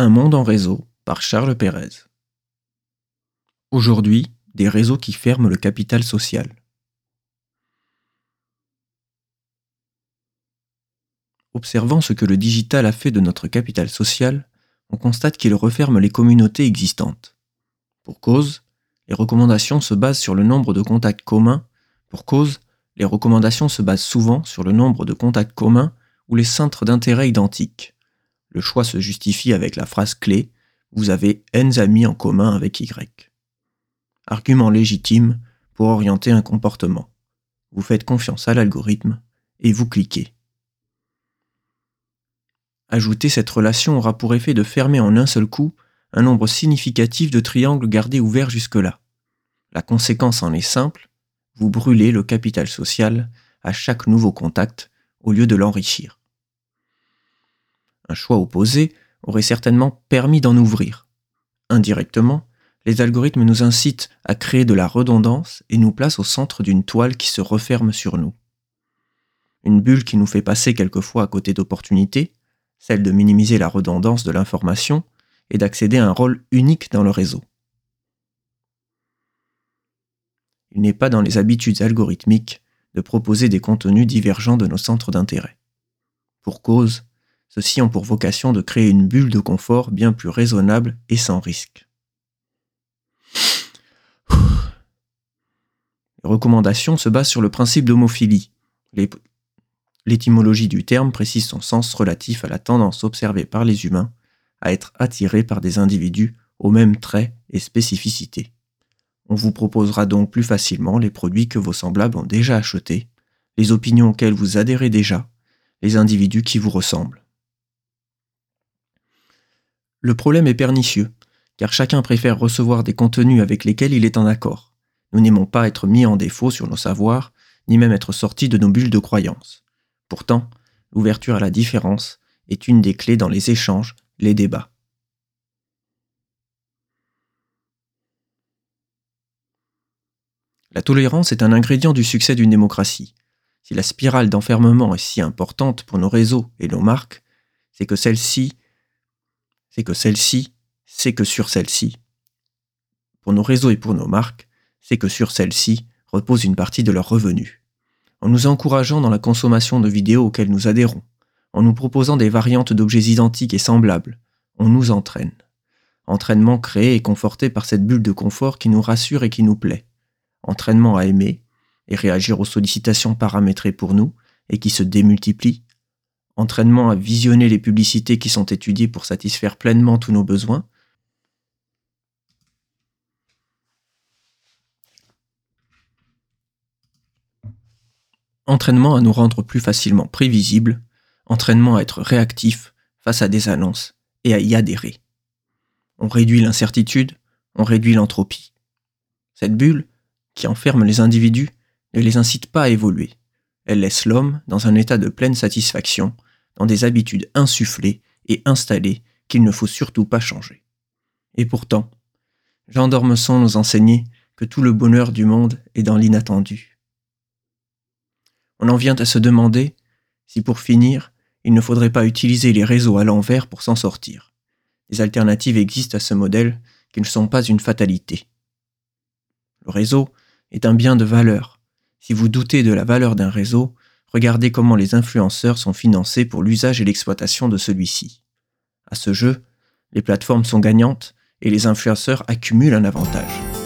Un monde en réseau par Charles Pérez. Aujourd'hui, des réseaux qui ferment le capital social. Observant ce que le digital a fait de notre capital social, on constate qu'il referme les communautés existantes. Pour cause, les recommandations se basent sur le nombre de contacts communs. Pour cause, les recommandations se basent souvent sur le nombre de contacts communs ou les centres d'intérêt identiques. Le choix se justifie avec la phrase clé Vous avez N amis en commun avec Y. Argument légitime pour orienter un comportement. Vous faites confiance à l'algorithme et vous cliquez. Ajouter cette relation aura pour effet de fermer en un seul coup un nombre significatif de triangles gardés ouverts jusque-là. La conséquence en est simple, vous brûlez le capital social à chaque nouveau contact au lieu de l'enrichir. Un choix opposé aurait certainement permis d'en ouvrir. Indirectement, les algorithmes nous incitent à créer de la redondance et nous placent au centre d'une toile qui se referme sur nous. Une bulle qui nous fait passer quelquefois à côté d'opportunités, celle de minimiser la redondance de l'information et d'accéder à un rôle unique dans le réseau. Il n'est pas dans les habitudes algorithmiques de proposer des contenus divergents de nos centres d'intérêt. Pour cause, ceux-ci ont pour vocation de créer une bulle de confort bien plus raisonnable et sans risque. Les recommandations se basent sur le principe d'homophilie, L'étymologie du terme précise son sens relatif à la tendance observée par les humains à être attirés par des individus aux mêmes traits et spécificités. On vous proposera donc plus facilement les produits que vos semblables ont déjà achetés, les opinions auxquelles vous adhérez déjà, les individus qui vous ressemblent. Le problème est pernicieux, car chacun préfère recevoir des contenus avec lesquels il est en accord. Nous n'aimons pas être mis en défaut sur nos savoirs, ni même être sortis de nos bulles de croyance. Pourtant, l'ouverture à la différence est une des clés dans les échanges, les débats. La tolérance est un ingrédient du succès d'une démocratie. Si la spirale d'enfermement est si importante pour nos réseaux et nos marques, c'est que celle-ci, c'est que celle-ci, c'est que sur celle-ci, pour nos réseaux et pour nos marques, c'est que sur celle-ci repose une partie de leurs revenus en nous encourageant dans la consommation de vidéos auxquelles nous adhérons, en nous proposant des variantes d'objets identiques et semblables, on nous entraîne. Entraînement créé et conforté par cette bulle de confort qui nous rassure et qui nous plaît. Entraînement à aimer et réagir aux sollicitations paramétrées pour nous et qui se démultiplient. Entraînement à visionner les publicités qui sont étudiées pour satisfaire pleinement tous nos besoins entraînement à nous rendre plus facilement prévisibles, entraînement à être réactif face à des annonces et à y adhérer. On réduit l'incertitude, on réduit l'entropie. Cette bulle, qui enferme les individus, ne les incite pas à évoluer. Elle laisse l'homme dans un état de pleine satisfaction, dans des habitudes insufflées et installées qu'il ne faut surtout pas changer. Et pourtant, Jean d'Ormesson nous enseignait que tout le bonheur du monde est dans l'inattendu on en vient à se demander si pour finir, il ne faudrait pas utiliser les réseaux à l'envers pour s'en sortir. Des alternatives existent à ce modèle qui ne sont pas une fatalité. Le réseau est un bien de valeur. Si vous doutez de la valeur d'un réseau, regardez comment les influenceurs sont financés pour l'usage et l'exploitation de celui-ci. À ce jeu, les plateformes sont gagnantes et les influenceurs accumulent un avantage.